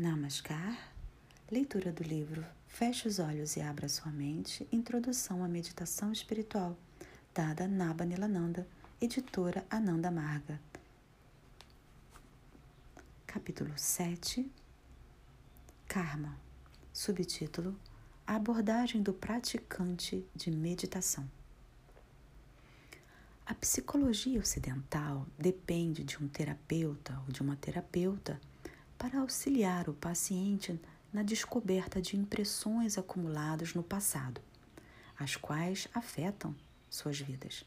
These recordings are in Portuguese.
Namaskar. Leitura do livro Feche os olhos e abra sua mente. Introdução à meditação espiritual, dada Naba Nilananda, editora Ananda Marga. Capítulo 7 Karma. Subtítulo: A abordagem do praticante de meditação. A psicologia ocidental depende de um terapeuta ou de uma terapeuta para auxiliar o paciente na descoberta de impressões acumuladas no passado, as quais afetam suas vidas.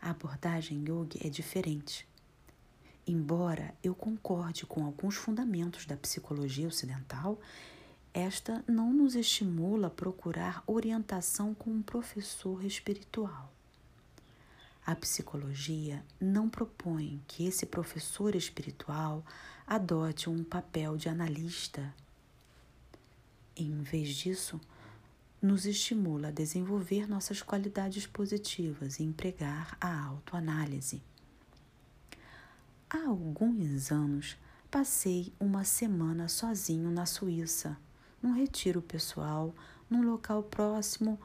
A abordagem yogi é diferente. Embora eu concorde com alguns fundamentos da psicologia ocidental, esta não nos estimula a procurar orientação com um professor espiritual. A psicologia não propõe que esse professor espiritual adote um papel de analista. Em vez disso, nos estimula a desenvolver nossas qualidades positivas e empregar a autoanálise. Há alguns anos, passei uma semana sozinho na Suíça, num retiro pessoal, num local próximo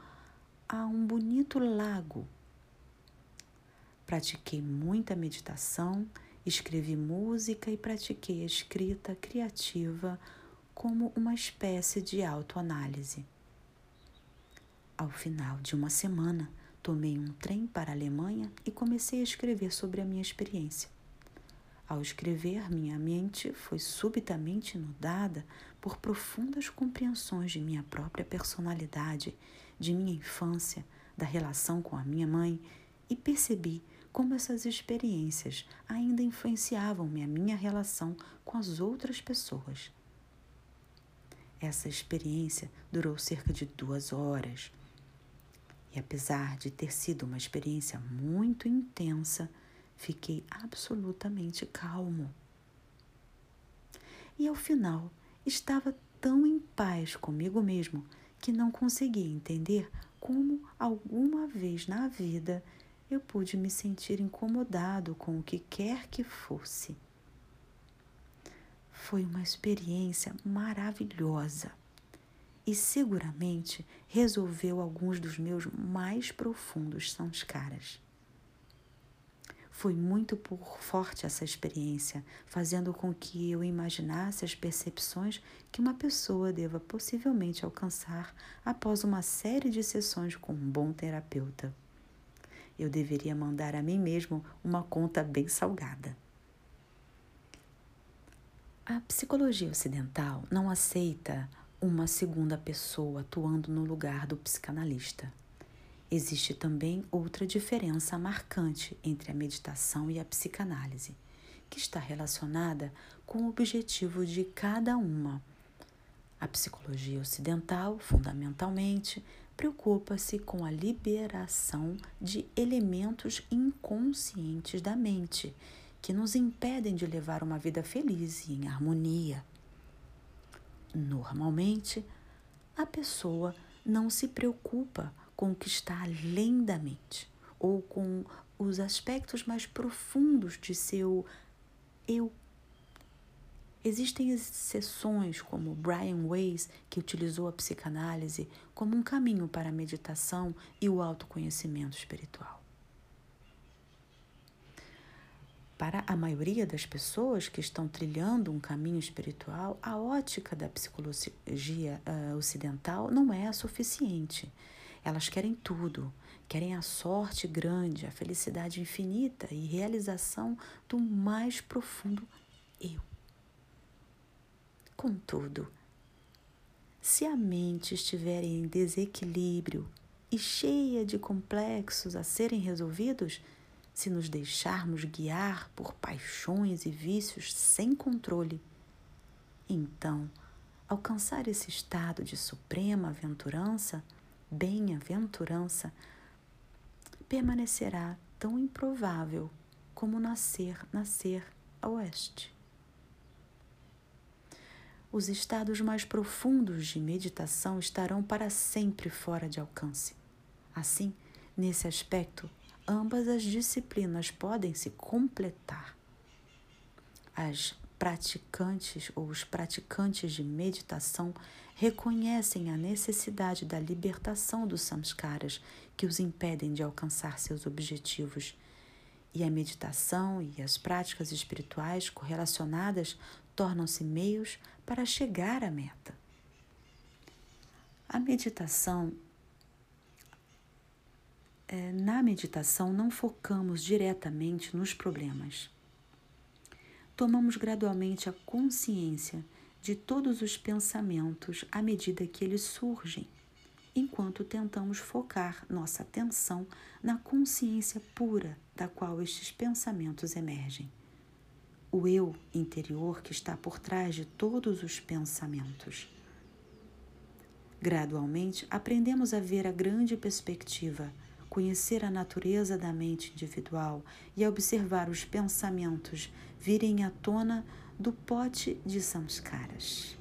a um bonito lago Pratiquei muita meditação, escrevi música e pratiquei a escrita criativa como uma espécie de autoanálise. Ao final de uma semana, tomei um trem para a Alemanha e comecei a escrever sobre a minha experiência. Ao escrever, minha mente foi subitamente inundada por profundas compreensões de minha própria personalidade, de minha infância, da relação com a minha mãe e percebi como essas experiências ainda influenciavam a minha relação com as outras pessoas. Essa experiência durou cerca de duas horas. E apesar de ter sido uma experiência muito intensa, fiquei absolutamente calmo. E ao final, estava tão em paz comigo mesmo que não conseguia entender como alguma vez na vida eu pude me sentir incomodado com o que quer que fosse. Foi uma experiência maravilhosa e seguramente resolveu alguns dos meus mais profundos sanskaras. Foi muito por forte essa experiência, fazendo com que eu imaginasse as percepções que uma pessoa deva possivelmente alcançar após uma série de sessões com um bom terapeuta eu deveria mandar a mim mesmo uma conta bem salgada. A psicologia ocidental não aceita uma segunda pessoa atuando no lugar do psicanalista. Existe também outra diferença marcante entre a meditação e a psicanálise, que está relacionada com o objetivo de cada uma. A psicologia ocidental, fundamentalmente, preocupa-se com a liberação de elementos inconscientes da mente que nos impedem de levar uma vida feliz e em harmonia. Normalmente, a pessoa não se preocupa com o que está além da mente ou com os aspectos mais profundos de seu eu Existem exceções, como Brian Weiss, que utilizou a psicanálise como um caminho para a meditação e o autoconhecimento espiritual. Para a maioria das pessoas que estão trilhando um caminho espiritual, a ótica da psicologia uh, ocidental não é a suficiente. Elas querem tudo, querem a sorte grande, a felicidade infinita e realização do mais profundo eu. Contudo, se a mente estiver em desequilíbrio e cheia de complexos a serem resolvidos, se nos deixarmos guiar por paixões e vícios sem controle, então alcançar esse estado de suprema aventurança, bem-aventurança, permanecerá tão improvável como nascer, nascer a oeste os estados mais profundos de meditação estarão para sempre fora de alcance. Assim, nesse aspecto, ambas as disciplinas podem se completar. As praticantes ou os praticantes de meditação reconhecem a necessidade da libertação dos samskaras que os impedem de alcançar seus objetivos. E a meditação e as práticas espirituais correlacionadas tornam-se meios para chegar à meta. A meditação é, na meditação não focamos diretamente nos problemas. Tomamos gradualmente a consciência de todos os pensamentos à medida que eles surgem, enquanto tentamos focar nossa atenção na consciência pura da qual estes pensamentos emergem. O eu interior que está por trás de todos os pensamentos. Gradualmente, aprendemos a ver a grande perspectiva conhecer a natureza da mente individual e a observar os pensamentos virem à tona do pote de samskaras.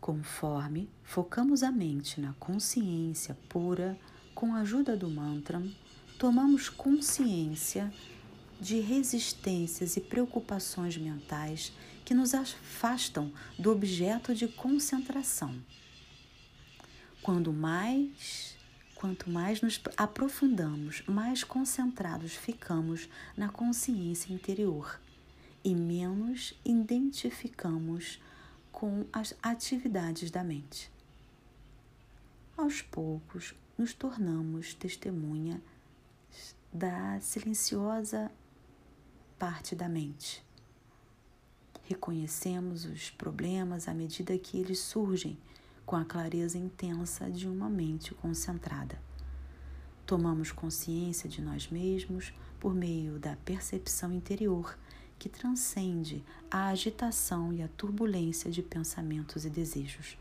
Conforme focamos a mente na consciência pura com a ajuda do mantra, tomamos consciência de resistências e preocupações mentais que nos afastam do objeto de concentração. Quando mais Quanto mais nos aprofundamos, mais concentrados ficamos na consciência interior e menos identificamos com as atividades da mente. Aos poucos, nos tornamos testemunha da silenciosa parte da mente. Reconhecemos os problemas à medida que eles surgem com a clareza intensa de uma mente concentrada. Tomamos consciência de nós mesmos por meio da percepção interior que transcende a agitação e a turbulência de pensamentos e desejos.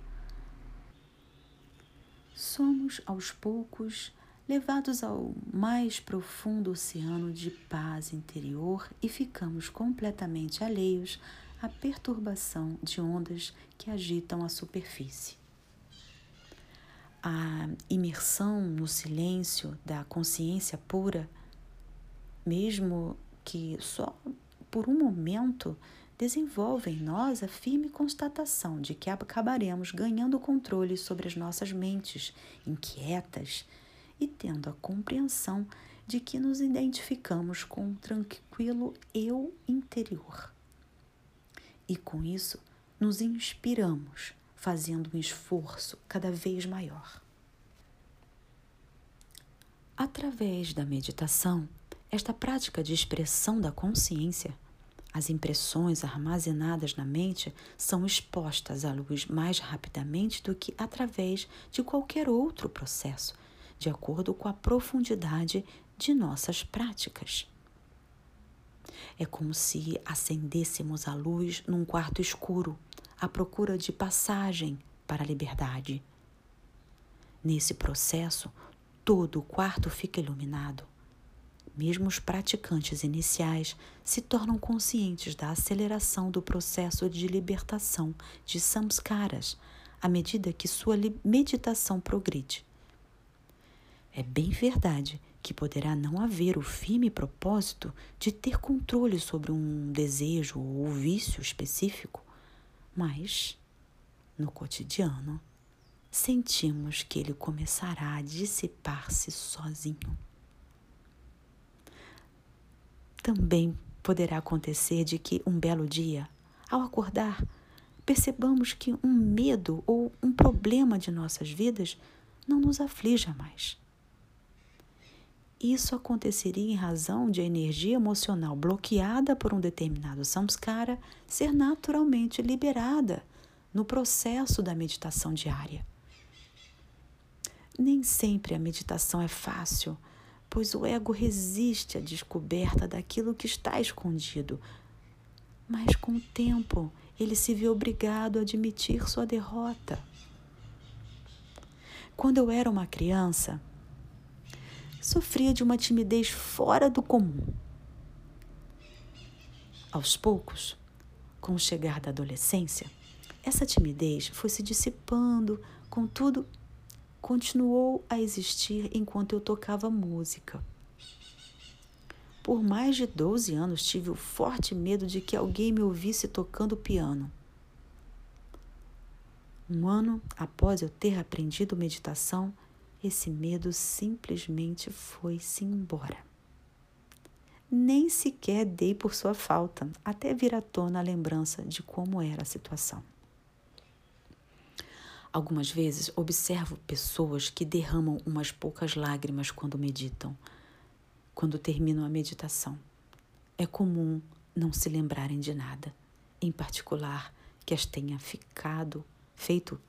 Somos, aos poucos, levados ao mais profundo oceano de paz interior e ficamos completamente alheios à perturbação de ondas que agitam a superfície. A imersão no silêncio da consciência pura, mesmo que só por um momento, desenvolve em nós a firme constatação de que acabaremos ganhando controle sobre as nossas mentes inquietas e tendo a compreensão de que nos identificamos com um tranquilo eu interior. E com isso, nos inspiramos fazendo um esforço cada vez maior. Através da meditação, esta prática de expressão da consciência, as impressões armazenadas na mente são expostas à luz mais rapidamente do que através de qualquer outro processo, de acordo com a profundidade de nossas práticas. É como se acendêssemos a luz num quarto escuro à procura de passagem para a liberdade. Nesse processo, todo o quarto fica iluminado. Mesmo os praticantes iniciais se tornam conscientes da aceleração do processo de libertação de samskaras à medida que sua meditação progride. É bem verdade que poderá não haver o firme propósito de ter controle sobre um desejo ou vício específico, mas, no cotidiano, sentimos que ele começará a dissipar-se sozinho. Também poderá acontecer de que um belo dia, ao acordar, percebamos que um medo ou um problema de nossas vidas não nos aflija mais. Isso aconteceria em razão de a energia emocional bloqueada por um determinado samskara ser naturalmente liberada no processo da meditação diária. Nem sempre a meditação é fácil, pois o ego resiste à descoberta daquilo que está escondido. Mas com o tempo, ele se vê obrigado a admitir sua derrota. Quando eu era uma criança, sofria de uma timidez fora do comum. Aos poucos, com o chegar da adolescência, essa timidez foi se dissipando, contudo, continuou a existir enquanto eu tocava música. por mais de 12 anos tive o forte medo de que alguém me ouvisse tocando piano. Um ano após eu ter aprendido meditação, esse medo simplesmente foi-se embora. Nem sequer dei por sua falta, até vir à tona a lembrança de como era a situação. Algumas vezes observo pessoas que derramam umas poucas lágrimas quando meditam, quando terminam a meditação. É comum não se lembrarem de nada, em particular que as tenha ficado feito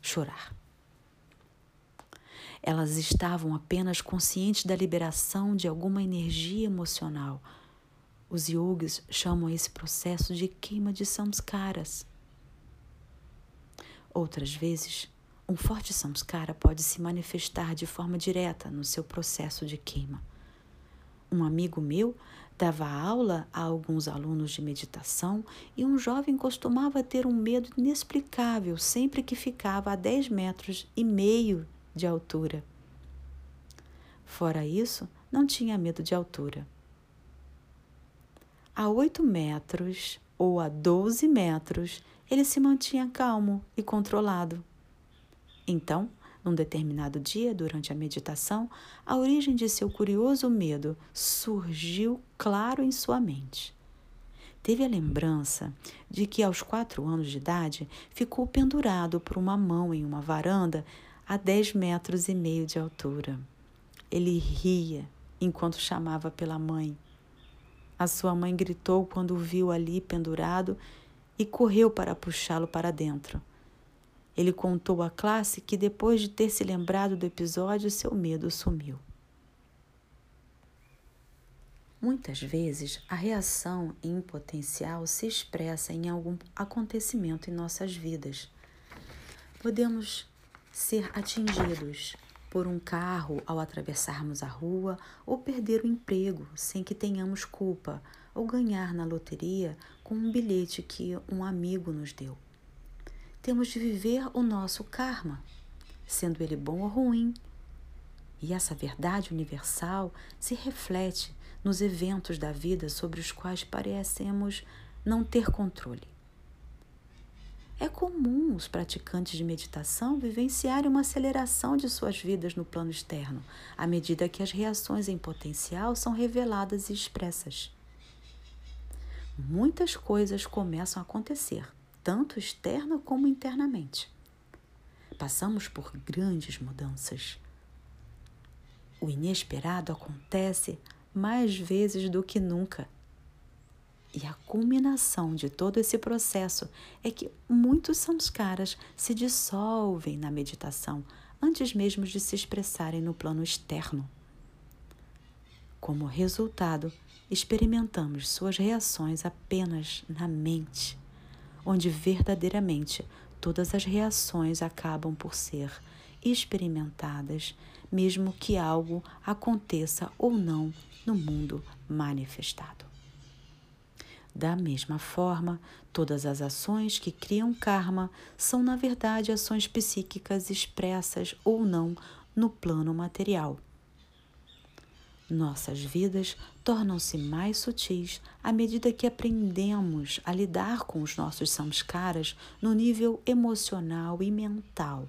chorar. Elas estavam apenas conscientes da liberação de alguma energia emocional. Os yogis chamam esse processo de queima de samskaras. Outras vezes, um forte samskara pode se manifestar de forma direta no seu processo de queima. Um amigo meu dava aula a alguns alunos de meditação e um jovem costumava ter um medo inexplicável sempre que ficava a 10 metros e meio de altura. Fora isso, não tinha medo de altura. A 8 metros ou a 12 metros, ele se mantinha calmo e controlado. Então, num determinado dia, durante a meditação, a origem de seu curioso medo surgiu claro em sua mente. Teve a lembrança de que, aos quatro anos de idade, ficou pendurado por uma mão em uma varanda a dez metros e meio de altura. Ele ria enquanto chamava pela mãe. A sua mãe gritou quando o viu ali pendurado e correu para puxá-lo para dentro. Ele contou à classe que, depois de ter se lembrado do episódio, seu medo sumiu. Muitas vezes, a reação em potencial se expressa em algum acontecimento em nossas vidas. Podemos ser atingidos por um carro ao atravessarmos a rua, ou perder o emprego sem que tenhamos culpa, ou ganhar na loteria com um bilhete que um amigo nos deu. Temos de viver o nosso karma, sendo ele bom ou ruim. E essa verdade universal se reflete nos eventos da vida sobre os quais parecemos não ter controle. É comum os praticantes de meditação vivenciarem uma aceleração de suas vidas no plano externo, à medida que as reações em potencial são reveladas e expressas. Muitas coisas começam a acontecer, tanto externa como internamente. Passamos por grandes mudanças. O inesperado acontece mais vezes do que nunca. E a culminação de todo esse processo é que muitos samskaras se dissolvem na meditação antes mesmo de se expressarem no plano externo. Como resultado, experimentamos suas reações apenas na mente, onde verdadeiramente todas as reações acabam por ser experimentadas, mesmo que algo aconteça ou não no mundo manifestado. Da mesma forma, todas as ações que criam karma são, na verdade, ações psíquicas expressas ou não no plano material. Nossas vidas tornam-se mais sutis à medida que aprendemos a lidar com os nossos samskaras no nível emocional e mental,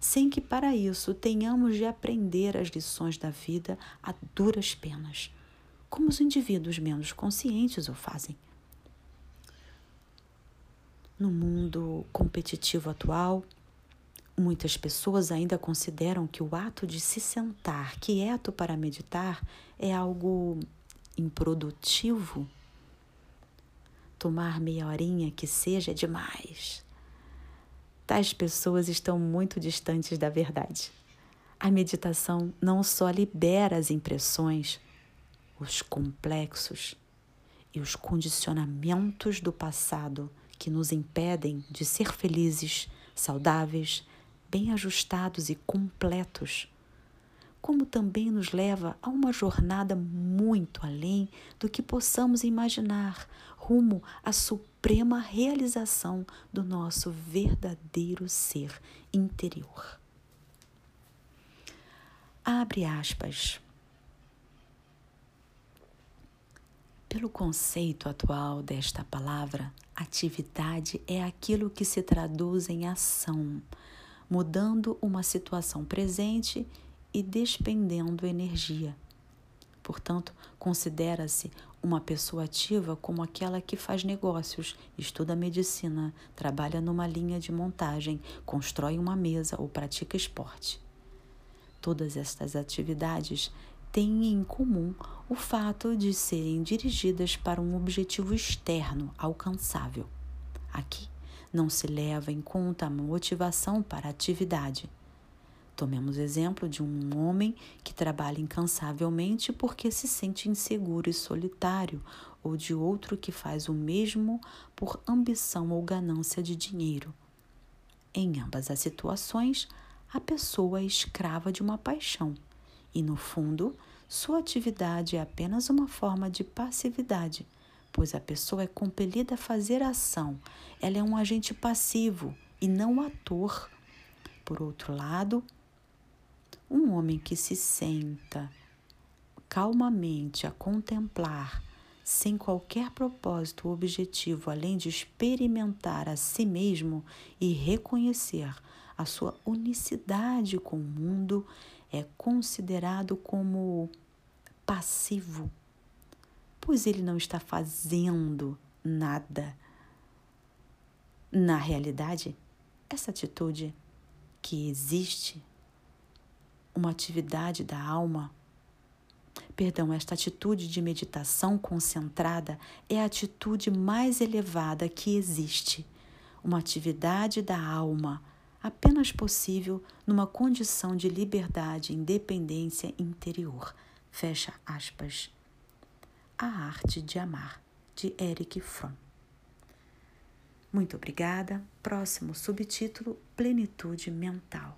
sem que para isso tenhamos de aprender as lições da vida a duras penas, como os indivíduos menos conscientes o fazem. No mundo competitivo atual, muitas pessoas ainda consideram que o ato de se sentar quieto para meditar é algo improdutivo. Tomar meia horinha que seja é demais. Tais pessoas estão muito distantes da verdade. A meditação não só libera as impressões, os complexos e os condicionamentos do passado que nos impedem de ser felizes, saudáveis, bem ajustados e completos, como também nos leva a uma jornada muito além do que possamos imaginar, rumo à suprema realização do nosso verdadeiro ser interior. Abre aspas. Pelo conceito atual desta palavra, atividade é aquilo que se traduz em ação, mudando uma situação presente e despendendo energia. Portanto, considera-se uma pessoa ativa como aquela que faz negócios, estuda medicina, trabalha numa linha de montagem, constrói uma mesa ou pratica esporte. Todas estas atividades têm em comum o fato de serem dirigidas para um objetivo externo alcançável. Aqui não se leva em conta a motivação para a atividade. Tomemos exemplo de um homem que trabalha incansavelmente porque se sente inseguro e solitário, ou de outro que faz o mesmo por ambição ou ganância de dinheiro. Em ambas as situações, a pessoa é escrava de uma paixão e, no fundo, sua atividade é apenas uma forma de passividade, pois a pessoa é compelida a fazer ação, ela é um agente passivo e não ator. Por outro lado, um homem que se senta calmamente a contemplar, sem qualquer propósito ou objetivo além de experimentar a si mesmo e reconhecer a sua unicidade com o mundo, é considerado como passivo, pois ele não está fazendo nada. Na realidade, essa atitude que existe uma atividade da alma. Perdão, esta atitude de meditação concentrada é a atitude mais elevada que existe. Uma atividade da alma, apenas possível numa condição de liberdade e independência interior. Fecha aspas. A Arte de Amar, de Eric Fromm. Muito obrigada. Próximo subtítulo: Plenitude Mental.